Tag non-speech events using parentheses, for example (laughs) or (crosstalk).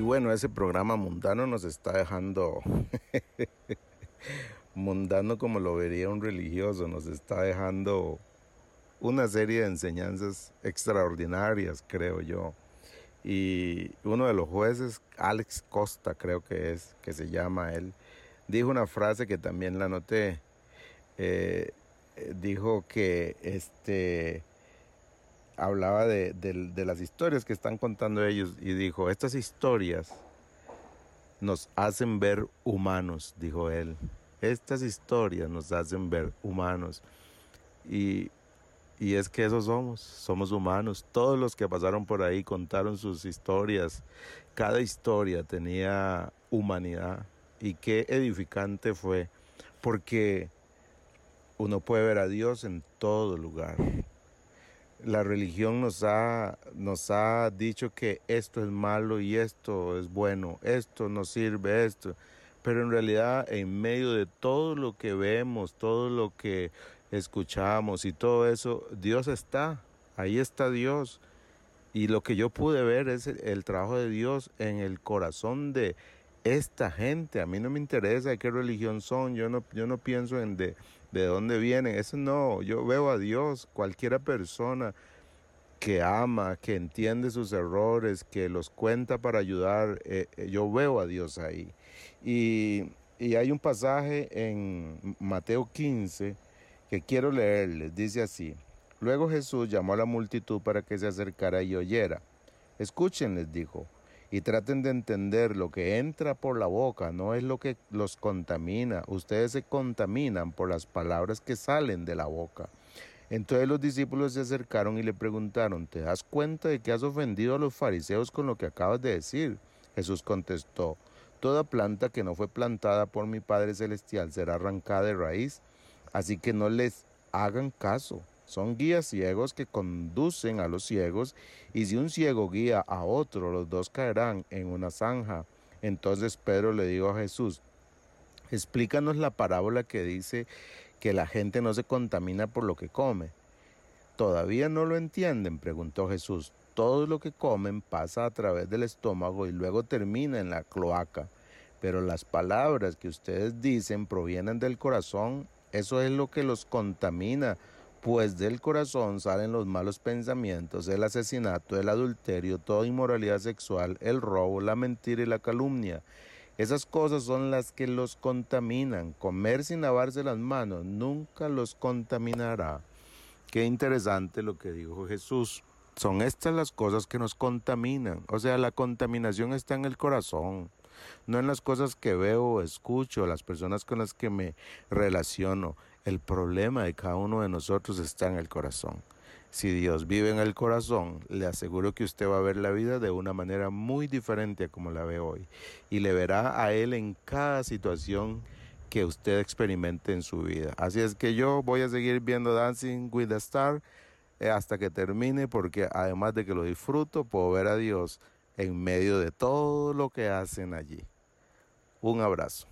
bueno, ese programa mundano nos está dejando (laughs) mundano como lo vería un religioso, nos está dejando una serie de enseñanzas extraordinarias, creo yo. Y uno de los jueces, Alex Costa, creo que es, que se llama él, dijo una frase que también la noté. Eh, dijo que este hablaba de, de, las historias que están contando ellos y dijo, estas historias nos hacen ver humanos, dijo él. Estas historias nos hacen ver humanos. Y, y es que eso somos, somos humanos. Todos los que pasaron por ahí contaron sus historias. Cada historia tenía humanidad. Y qué edificante fue, porque uno puede ver a Dios en todo lugar. La religión nos ha, nos ha dicho que esto es malo y esto es bueno, esto no sirve, esto. Pero en realidad en medio de todo lo que vemos, todo lo que escuchamos y todo eso, Dios está, ahí está Dios. Y lo que yo pude ver es el trabajo de Dios en el corazón de esta gente. A mí no me interesa de qué religión son, yo no, yo no pienso en de, de dónde vienen, eso no, yo veo a Dios, cualquiera persona que ama, que entiende sus errores, que los cuenta para ayudar, eh, eh, yo veo a Dios ahí. Y, y hay un pasaje en Mateo 15, que quiero leerles. Dice así, luego Jesús llamó a la multitud para que se acercara y oyera. Escuchen, les dijo, y traten de entender lo que entra por la boca, no es lo que los contamina. Ustedes se contaminan por las palabras que salen de la boca. Entonces los discípulos se acercaron y le preguntaron, ¿te das cuenta de que has ofendido a los fariseos con lo que acabas de decir? Jesús contestó, Toda planta que no fue plantada por mi Padre Celestial será arrancada de raíz. Así que no les hagan caso. Son guías ciegos que conducen a los ciegos, y si un ciego guía a otro, los dos caerán en una zanja. Entonces Pedro le dijo a Jesús, explícanos la parábola que dice que la gente no se contamina por lo que come. ¿Todavía no lo entienden? preguntó Jesús. Todo lo que comen pasa a través del estómago y luego termina en la cloaca. Pero las palabras que ustedes dicen provienen del corazón eso es lo que los contamina, pues del corazón salen los malos pensamientos, el asesinato, el adulterio, toda inmoralidad sexual, el robo, la mentira y la calumnia. Esas cosas son las que los contaminan. Comer sin lavarse las manos nunca los contaminará. Qué interesante lo que dijo Jesús. Son estas las cosas que nos contaminan. O sea, la contaminación está en el corazón no en las cosas que veo o escucho, las personas con las que me relaciono. El problema de cada uno de nosotros está en el corazón. Si Dios vive en el corazón, le aseguro que usted va a ver la vida de una manera muy diferente a como la ve hoy. Y le verá a Él en cada situación que usted experimente en su vida. Así es que yo voy a seguir viendo Dancing with the Star eh, hasta que termine porque además de que lo disfruto, puedo ver a Dios en medio de todo lo que hacen allí. Un abrazo.